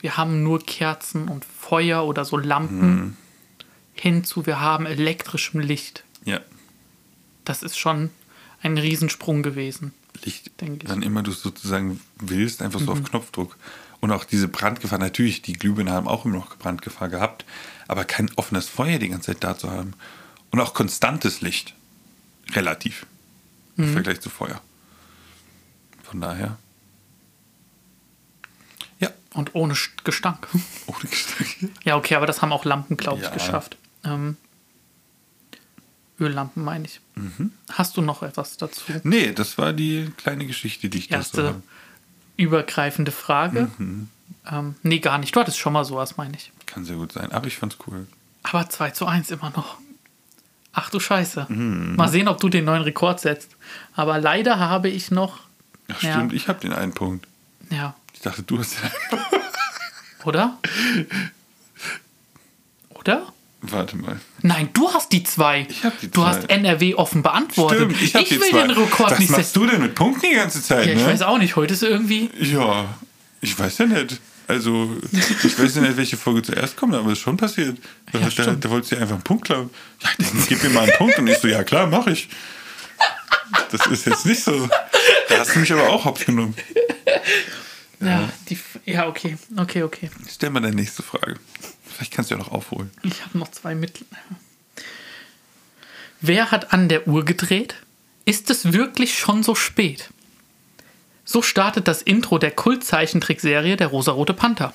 wir haben nur Kerzen und Feuer oder so Lampen, hin zu, wir haben elektrischem Licht. Ja. Das ist schon ein Riesensprung gewesen. Licht, Denke ich. wann immer du es sozusagen willst, einfach so auf Knopfdruck. Und auch diese Brandgefahr, natürlich, die Glühbirnen haben auch immer noch Brandgefahr gehabt, aber kein offenes Feuer die ganze Zeit da zu haben. Und auch konstantes Licht. Relativ. Im Vergleich zu Feuer. Von daher. Ja, Und ohne St- Gestank. ohne Gestank. Ja, okay, aber das haben auch Lampen, glaube ich, Ja. geschafft. Ähm, Öllampen meine ich. Hast du noch etwas dazu? Nee, das war die kleine Geschichte, die ich dazu Erste habe. übergreifende Frage. Ähm, nee, gar nicht. Du hattest schon mal sowas, meine ich. Kann sehr gut sein, aber ich fand's cool. Aber 2 zu 1 immer noch. Ach du Scheiße. Mal sehen, ob du den neuen Rekord setzt. Aber leider habe ich noch. Ach Ja. stimmt, ich habe den einen Punkt. Ja, Ich dachte, du hast den einen Punkt. oder? Oder? Warte mal. Nein, du hast die zwei. Ich hab die du zwei. hast NRW offen beantwortet. Stimmt, ich, hab die will zwei. den Rekord Was nicht machst setzen. du denn mit Punkten die ganze Zeit, Ja, ich ne? weiß auch nicht. Heute ist irgendwie. Ja, ich weiß ja nicht. Also, ich weiß ja nicht, welche Folge zuerst kommt, aber es ist schon passiert. Da, da, stimmt. da wolltest du dir einfach einen Punkt klauen. Ja, dann gib mir mal einen Punkt. Und ich so, ja klar, mach ich. Das ist jetzt nicht so. Da hast du mich aber auch hops genommen. Ja, die, ja okay. Okay, okay. Stell mal deine nächste Frage. Vielleicht kannst du ja noch aufholen. Ich habe noch zwei Mittel. Wer hat an der Uhr gedreht? Ist es wirklich schon so spät? So startet das Intro der Kultzeichentrickserie Der rosarote Panther.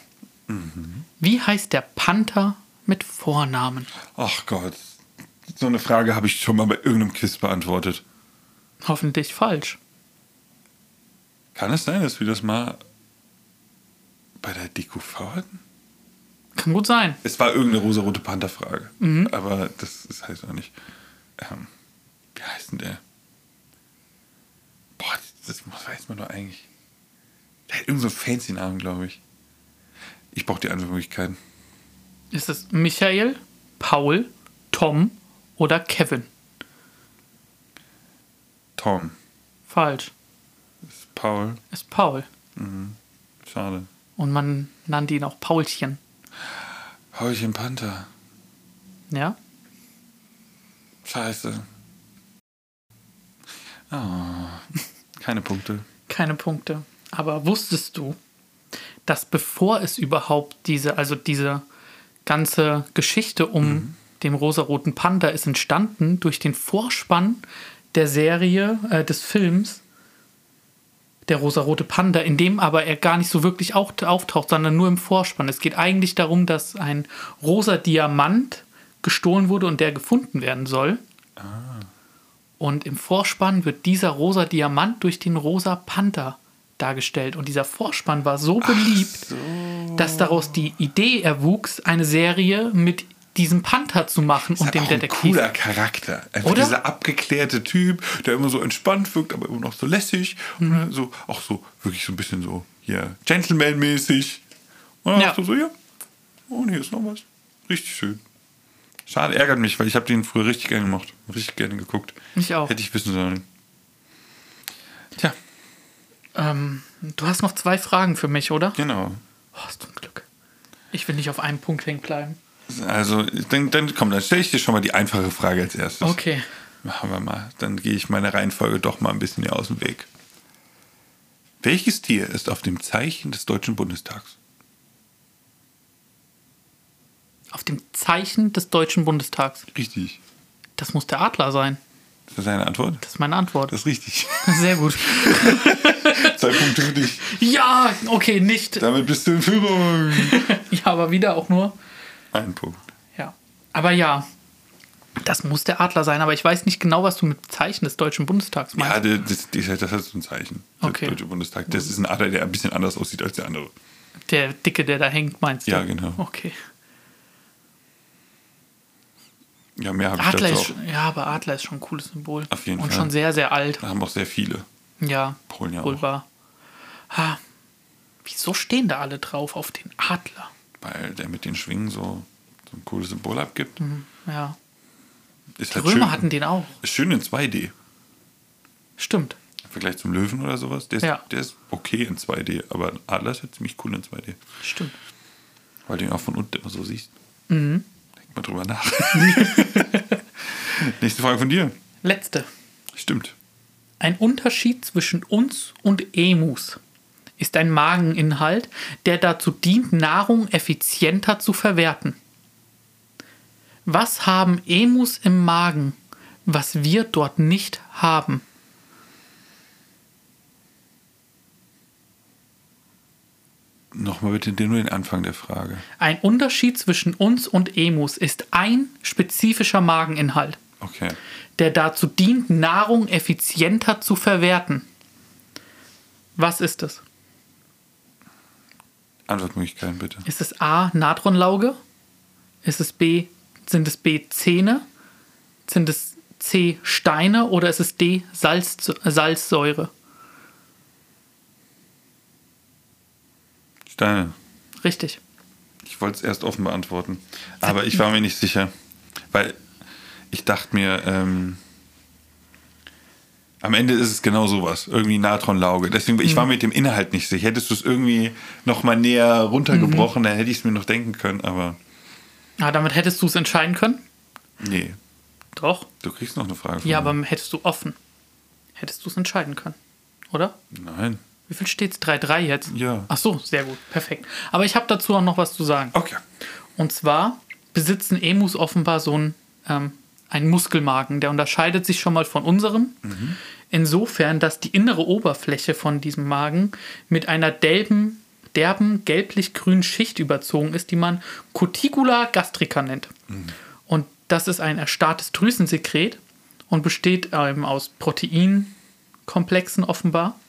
Wie heißt der Panther mit Vornamen? Ach Gott. So eine Frage habe ich schon mal bei irgendeinem Quiz beantwortet. Hoffentlich falsch. Kann es sein, dass wir das mal bei der DQV hatten? Kann gut sein. Es war irgendeine rosarote Panther-Frage. Aber das ist heißt auch nicht. Ähm, wie heißt denn der? Boah, das muss- weiß man doch eigentlich. Der hat irgendeinen so fancy Namen, glaube ich. Ich brauche die Antwortmöglichkeiten. Ist es Michael, Paul, Tom oder Kevin? Tom. Falsch. Ist Paul. Ist Paul. Schade. Und man nannte ihn auch Paulchen. Paulchen Panther. Ja? Scheiße. Ah, keine Punkte. Keine Punkte. Aber wusstest du, dass bevor es überhaupt diese, also diese ganze Geschichte um den rosaroten Panda ist entstanden durch den Vorspann der Serie, äh, des Films, der rosarote Panda, in dem aber er gar nicht so wirklich auch, auftaucht, sondern nur im Vorspann. Es geht eigentlich darum, dass ein rosa Diamant gestohlen wurde und der gefunden werden soll. Und im Vorspann wird dieser rosa Diamant durch den rosa Panther dargestellt. Und dieser Vorspann war so beliebt, dass daraus die Idee erwuchs, eine Serie mit diesem Panther zu machen und Ist dem auch ein Detektiv. cooler Charakter. Einfach Oder? dieser abgeklärte Typ, der immer so entspannt wirkt, aber immer noch so lässig. Mhm. Und so, auch so, wirklich so ein bisschen so, hier, Gentleman-mäßig. Und dann Ja. du so, ja, und hier ist noch was. Richtig schön. Schade, ärgert mich, weil ich habe den früher richtig gerne gemacht. Richtig gerne geguckt. Ich auch. Hätte ich wissen sollen. Tja, Ähm, du hast noch zwei Fragen für mich, oder? genau. Oh, hast du ein Glück. Ich will nicht auf einem Punkt hängen bleiben. Also, dann, dann komm, dann stelle ich dir schon mal die einfache Frage als erstes. Okay. Machen wir mal. Dann gehe ich meine Reihenfolge doch mal ein bisschen hier aus dem Weg. Welches Tier ist auf dem Zeichen des Deutschen Bundestags? Auf dem Zeichen des Deutschen Bundestags. Richtig. Das muss der Adler sein. Ist das deine Antwort? Das ist meine Antwort. Das ist richtig. Sehr gut. Zwei Punkte für dich. Ja, okay, nicht. Damit bist du in Führung. Ja, aber wieder auch nur. Ein Punkt. Ja. Aber ja, das muss der Adler sein. Aber ich weiß nicht genau, was du mit Zeichen des Deutschen Bundestags meinst. Ja, das, das, das so ein Zeichen. Okay. Der Deutsche Bundestag. Das ist ein Adler, der ein bisschen anders aussieht als der andere. Der Dicke, der da hängt, meinst du? Ja, genau. Okay. Ja, mehr habe ich dazu ist, auch. ja, aber Adler ist schon ein cooles Symbol. Auf jeden Und Fall. schon sehr, sehr alt. Da haben auch sehr viele. Ja, Polen ja wohl auch. Ha, wieso stehen da alle drauf auf den Adler? Weil der mit den Schwingen so, so ein cooles Symbol abgibt. Ja, Ist die halt Römer schön. hatten den auch. Ist schön in 2D. Stimmt. Im Vergleich zum Löwen oder sowas. Der ist, Ja. der ist okay in 2D, aber Adler ist ja ziemlich cool in 2D. Stimmt. Weil du ihn auch von unten immer so siehst. Mhm. Denk mal drüber nach. Nächste Frage von dir. Letzte. Stimmt. Ein Unterschied zwischen uns und Emus ist ein Mageninhalt, der dazu dient, Nahrung effizienter zu verwerten. Was haben Emus im Magen, was wir dort nicht haben? Nochmal bitte nur den Anfang der Frage. Ein Unterschied zwischen uns und Emus ist ein spezifischer Mageninhalt, Okay. der dazu dient, Nahrung effizienter zu verwerten. Was ist es? Antwortmöglichkeiten bitte. Ist es A. Natronlauge? Ist es B. Sind es B. Zähne? Sind es C. Steine oder ist es D. Salz, Salzsäure? Steine. Richtig. Ich wollte es erst offen beantworten. Aber ich war mir nicht sicher. Weil ich dachte mir, ähm, am Ende ist es genau sowas. Irgendwie Natronlauge. Deswegen, ich war mit dem Inhalt nicht sicher. Hättest du es irgendwie noch mal näher runtergebrochen, dann hätte ich es mir noch denken können, aber Ah, damit hättest du es entscheiden können? nee. Doch. Du kriegst noch eine Frage von Ja, mir. aber hättest du offen. Hättest du es entscheiden können. Oder? Nein. Wie viel steht's? 3-3 jetzt? Ja. Ach so, sehr gut. Perfekt. Aber ich habe dazu auch noch was zu sagen. Okay. Und zwar besitzen Emus offenbar so einen, ähm, einen Muskelmagen. Der unterscheidet sich schon mal von unserem. Insofern, dass die innere Oberfläche von diesem Magen mit einer derben, derben gelblich-grünen Schicht überzogen ist, die man Cuticula gastrica nennt. Und das ist ein erstarrtes Drüsensekret und besteht ähm, aus Proteinkomplexen offenbar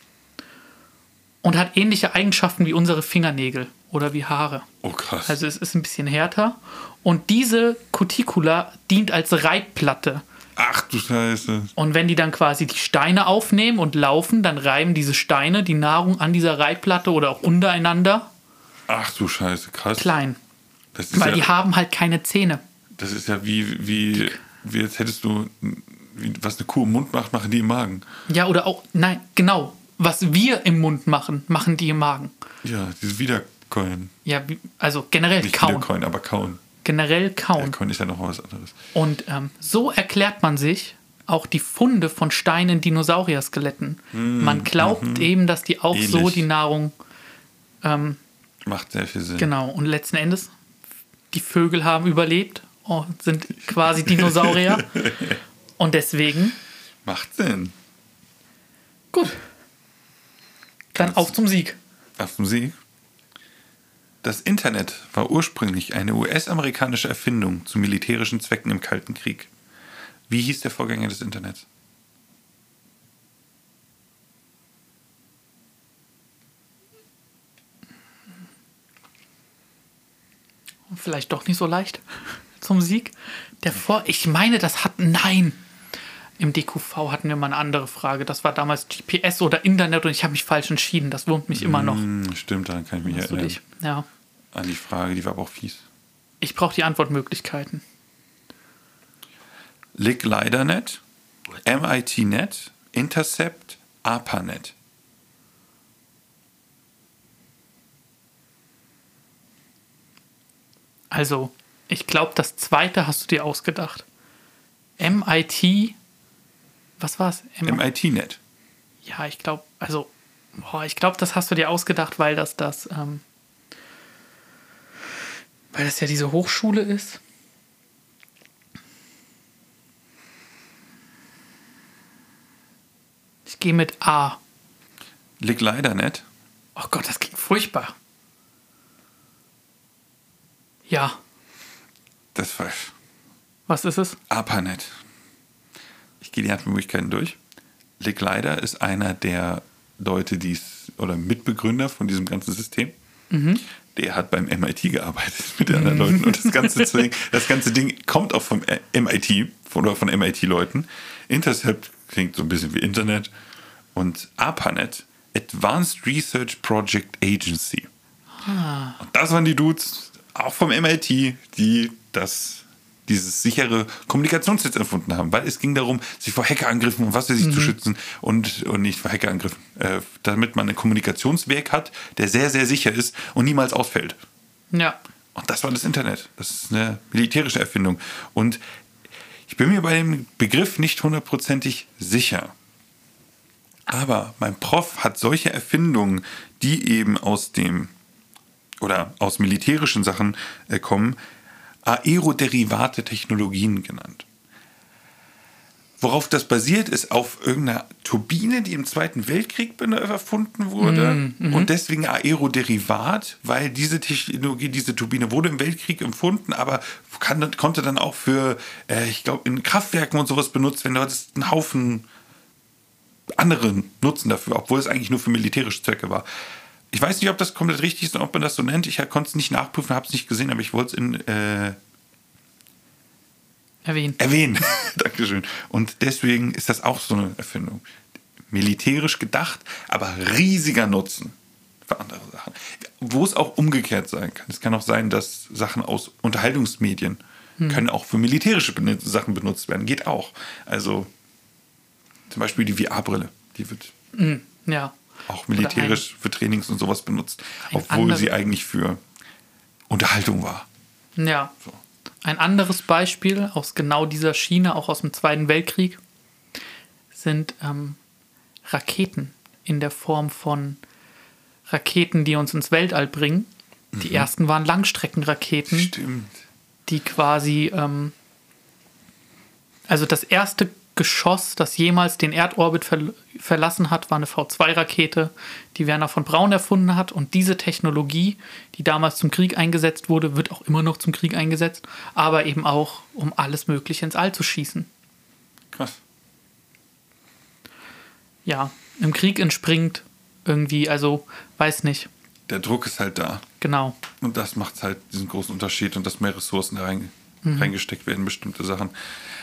und hat ähnliche Eigenschaften wie unsere Fingernägel oder wie Haare. Oh, krass. Also es ist ein bisschen härter. Und diese Cuticula dient als Reibplatte. Ach du Scheiße. Und wenn die dann quasi die Steine aufnehmen und laufen, dann reiben diese Steine die Nahrung an dieser Reibplatte oder auch untereinander Ach du Scheiße, krass. klein. Weil die ja, haben halt keine Zähne. das ist ja wie, wie, wie jetzt hättest du, wie, was eine Kuh im Mund macht, machen die im Magen. Ja, oder auch, nein, genau. Was wir im Mund machen, machen die im Magen. Ja, dieses Wiedercoin. Ja, also generell Nicht kauen. Wiedercoin, aber kauen. Generell kauen. Coin ist ja noch mal was anderes. Und ähm, so erklärt man sich auch die Funde von Steinen in Dinosaurier-Skeletten. man glaubt eben, dass die auch so Ähnlich. die Nahrung, ähm, Macht sehr viel Sinn. genau. Und letzten Endes, die Vögel haben überlebt und sind quasi Dinosaurier. und deswegen, Macht Sinn. gut. Dann auf zum Sieg. Auf dem Sieg. Das Internet war ursprünglich eine US-amerikanische Erfindung zu militärischen Zwecken im Kalten Krieg. Wie hieß der Vorgänger des Internets? Vielleicht doch nicht so leicht zum Sieg. Der Vor ich meine, das hat. Nein! Im DQV hatten wir mal eine andere Frage. Das war damals GPS oder Internet und ich habe mich falsch entschieden. Das wurmt mich immer noch. Hm, stimmt, daran kann ich mich Hast erinnern. dich? Ja. An die Frage, die war aber auch fies. Ich brauche die Antwortmöglichkeiten. LickLiderNet, MITNet, Intercept, ARPANET. Also, ich glaube, das zweite hast du dir ausgedacht. MIT. Was war's? MITNet. ja, ich glaube, also, boah, ich glaube, das hast du dir ausgedacht, weil das das, ähm, weil das ja diese Hochschule ist. Ich gehe mit A. LickLiderNet. Oh Gott, das klingt furchtbar. Ja, Das war was ist es? ARPANET. Ich gehe die Antwortmöglichkeiten durch. LickLider ist einer der Leute, die es, oder Mitbegründer von diesem ganzen System. Der hat beim MIT gearbeitet mit den anderen Leuten. Und das ganze, Ding, das ganze Ding kommt auch vom MIT von, oder von MIT-Leuten. Intercept klingt so ein bisschen wie Internet. Und ARPANET, Advanced Research Project Agency. Und das waren die Dudes, auch vom MIT, die das, dieses sichere Kommunikationsnetz erfunden haben. Weil es ging darum, sich vor Hackerangriffen und was weiß ich zu schützen und, und nicht vor Hackerangriffen. Äh, damit man einen Kommunikationsweg hat, der sehr, sehr sicher ist und niemals ausfällt. Ja. Und das war das Internet. Das ist eine militärische Erfindung. Und ich bin mir bei dem Begriff nicht hundertprozentig sicher. Aber mein Prof hat solche Erfindungen, die eben aus dem oder aus militärischen Sachen äh, kommen, aeroderivate Technologien genannt. Worauf das basiert, ist auf irgendeiner Turbine, die im Zweiten Weltkrieg erfunden wurde. Und deswegen Aeroderivat, weil diese Technologie, diese Turbine wurde im Weltkrieg empfunden, aber kann, konnte dann auch für, äh, ich glaube, in Kraftwerken und sowas benutzt werden. Da hat es einen Haufen anderen Nutzen dafür, obwohl es eigentlich nur für militärische Zwecke war. Ich weiß nicht, ob das komplett richtig ist und ob man das so nennt. Ich konnte es nicht nachprüfen, habe es nicht gesehen, aber ich wollte es in äh, Erwähnt. erwähnen. Dankeschön. Und deswegen ist das auch so eine Erfindung. Militärisch gedacht, aber riesiger Nutzen für andere Sachen. Wo es auch umgekehrt sein kann. Es kann auch sein, dass Sachen aus Unterhaltungsmedien Können auch für militärische Sachen benutzt werden. Geht auch. Also zum Beispiel die VR-Brille. Die wird Ja. Auch militärisch für Trainings und sowas benutzt. Obwohl sie eigentlich für Unterhaltung war. Ja. So. Ein anderes Beispiel aus genau dieser Schiene, auch aus dem Zweiten Weltkrieg, sind ähm, Raketen in der Form von Raketen, die uns ins Weltall bringen. Die ersten waren Langstreckenraketen, Stimmt. die quasi, ähm, also das erste Geschoss, das jemals den Erdorbit ver verlassen hat, war eine V2-Rakete, die Werner von Braun erfunden hat. Und diese Technologie, die damals zum Krieg eingesetzt wurde, wird auch immer noch zum Krieg eingesetzt, aber eben auch, um alles Mögliche ins All zu schießen. Krass. Ja, im Krieg entspringt irgendwie, also weiß nicht, Der Druck ist halt da. genau. Und das macht halt diesen großen Unterschied und dass mehr Ressourcen da rein, reingesteckt werden, bestimmte Sachen.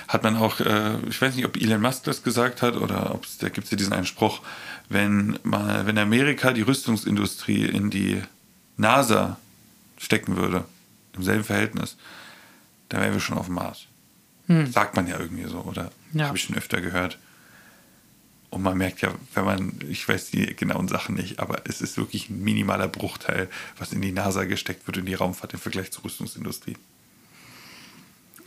Hat man auch, äh, ich weiß nicht, ob Elon Musk das gesagt hat oder ob es, da gibt es ja diesen einen Spruch, wenn mal, wenn Amerika die Rüstungsindustrie in die NASA stecken würde, im selben Verhältnis, dann wären wir schon auf dem Mars. Sagt man ja irgendwie so, oder Ja. habe ich schon öfter gehört. Und man merkt ja, wenn man, ich weiß die genauen Sachen nicht, aber es ist wirklich ein minimaler Bruchteil, was in die NASA gesteckt wird, in die Raumfahrt im Vergleich zur Rüstungsindustrie.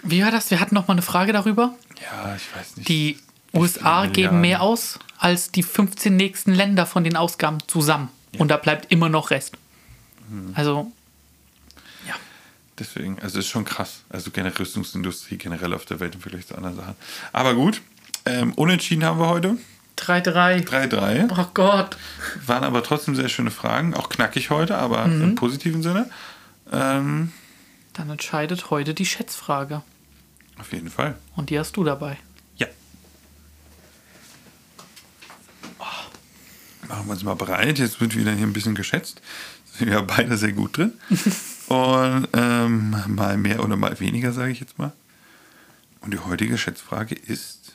Wie war das? Wir hatten noch mal eine Frage darüber. Ja, ich weiß nicht. Die USA geben mehr aus als die 15 nächsten Länder von den Ausgaben zusammen. Und da bleibt immer noch Rest. Also, ja. Deswegen, also ist schon krass. Also generell Rüstungsindustrie generell auf der Welt im Vergleich zu anderen Sachen. Aber gut, ähm, unentschieden haben wir heute. 3-3. 3-3. Oh Gott. Waren aber trotzdem sehr schöne Fragen. Auch knackig heute, aber im positiven Sinne. Ähm, Dann entscheidet heute die Schätzfrage. Auf jeden Fall. Und die hast du dabei. Ja. Machen wir uns mal bereit. Jetzt wird wieder hier ein bisschen geschätzt. Sind wir beide sehr gut drin. Und ähm, mal mehr oder mal weniger, sage ich jetzt mal. Und die heutige Schätzfrage ist: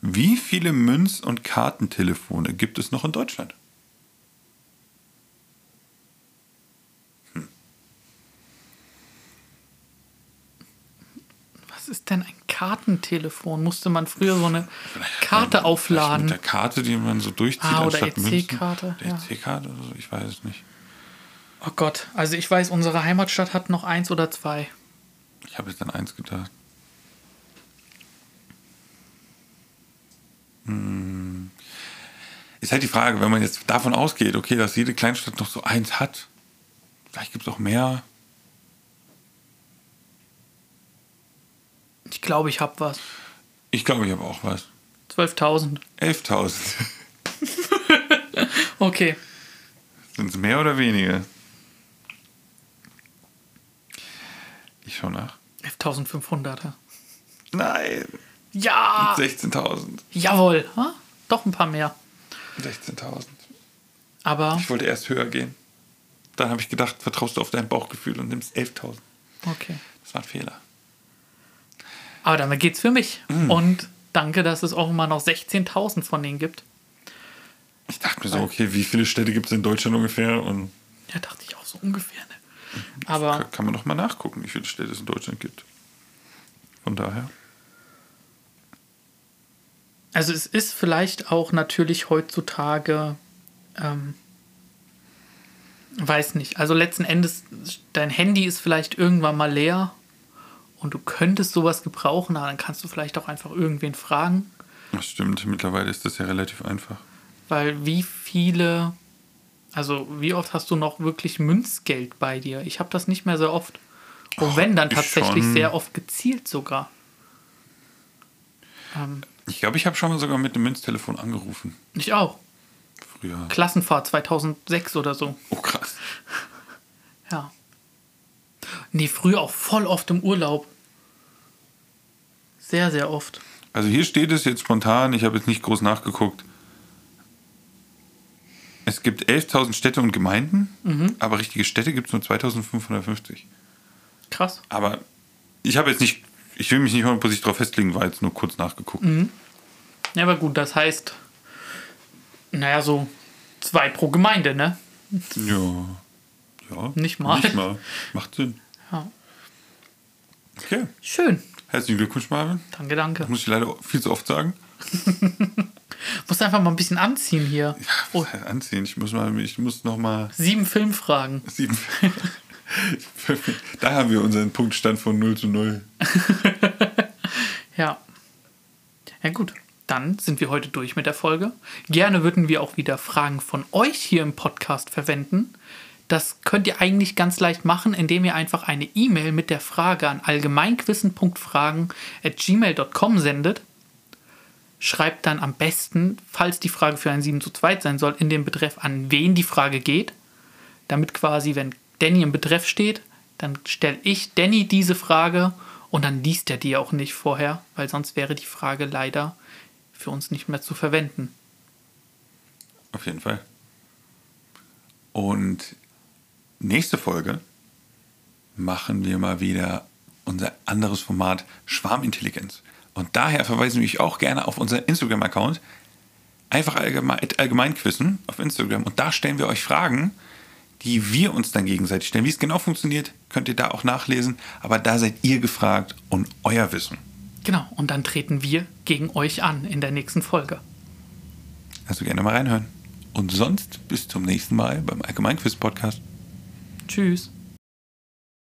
Wie viele Münz- und Kartentelefone gibt es noch in Deutschland? Was ist denn ein Kartentelefon? Musste man früher so eine Karte Mit aufladen? der Karte, die man so durchzieht, Ah, oder. EC-Karte, Der ja. EC-Karte oder so, ich weiß es nicht. Oh Gott. Also ich weiß, unsere Heimatstadt hat noch eins oder zwei. Ich habe jetzt an eins gedacht. Hm. Ist halt die Frage, wenn man jetzt davon ausgeht, okay, dass jede Kleinstadt noch so eins hat, vielleicht gibt es auch mehr. Ich glaube, ich habe was. Ich glaube, ich habe auch was. 12.000. 11.000. Okay. Sind es mehr oder weniger? Ich schau nach. 11.500. ja. Nein, Ja! 16.000. Jawohl. Ha? Doch ein paar mehr. 16.000. Aber, Ich wollte erst höher gehen. Dann habe ich gedacht, vertraust du auf dein Bauchgefühl und nimmst 11.000. okay. Das war ein Fehler. Aber damit geht's für mich. Mm. Und danke, dass es auch immer noch 16.000 von denen gibt. Ich dachte mir so, okay, wie viele Städte gibt es in Deutschland ungefähr? Und Ja, dachte ich auch so ungefähr. Ne? Aber kann man noch mal nachgucken, wie viele Städte es in Deutschland gibt. Von daher. Also es ist vielleicht auch natürlich heutzutage, ähm, weiß nicht, also letzten Endes, dein Handy ist vielleicht irgendwann mal leer und du könntest sowas gebrauchen, aber dann kannst du vielleicht auch einfach irgendwen fragen, Das stimmt, mittlerweile ist das ja relativ einfach. weil wie viele, also wie oft hast du noch wirklich Münzgeld bei dir? Ich habe das nicht mehr so oft. Und Ach, wenn, dann ich tatsächlich schon. sehr oft gezielt sogar. Ähm, Ich glaube, ich habe schon mal sogar mit dem Münztelefon angerufen. ich auch. Früher. Klassenfahrt 2006 oder so. Oh, krass. Ja. Nee, früher auch voll oft im Urlaub. Sehr, sehr oft. Also hier steht es jetzt spontan, ich habe jetzt nicht groß nachgeguckt. Es gibt 11.000 Städte und Gemeinden, Mhm. aber richtige Städte gibt es nur 2.550. Krass. Aber ich habe jetzt nicht, ich will mich nicht hundertprozentig darauf festlegen, war jetzt nur kurz nachgeguckt. Ja, aber gut, das heißt, naja, so zwei pro Gemeinde, ne? Ja. Ja. Nicht mal. Nicht mal. Macht Sinn. Ja. Okay. Schön. Herzlichen Glückwunsch, Marvin. Danke, danke. Muss ich leider viel zu oft sagen. Muss einfach mal ein bisschen anziehen hier. Oh. Anziehen. Ich muss mal, ich muss noch mal Sieben Filmfragen. sieben. da haben wir unseren Punktstand von 0 zu 0. Ja. Ja, gut. Dann sind wir heute durch mit der Folge. Gerne würden wir auch wieder Fragen von euch hier im Podcast verwenden. Das könnt ihr eigentlich ganz leicht machen, indem ihr einfach eine E-Mail mit der Frage an allgemeinquissen.fragen.gmail.com sendet. Schreibt dann am besten, falls die Frage für ein 7 zu 2 sein soll, in dem Betreff, an wen die Frage geht. Damit quasi, wenn Danny im Betreff steht, dann stelle ich Danny diese Frage und dann liest er die auch nicht vorher, weil sonst wäre die Frage leider für uns nicht mehr zu verwenden. Auf jeden Fall. Und nächste Folge machen wir mal wieder unser anderes Format Schwarmintelligenz. Und daher verweisen wir euch auch gerne auf unseren Instagram-Account. Einfach allgemein, allgemeinquissen auf Instagram. Und da stellen wir euch Fragen, die wir uns dann gegenseitig stellen. Wie es genau funktioniert, könnt ihr da auch nachlesen. Aber da seid ihr gefragt und euer Wissen. Genau, und dann treten wir gegen euch an in der nächsten Folge. Also gerne mal reinhören. Und sonst bis zum nächsten Mal beim Allgemeinquiz-Podcast. Tschüss.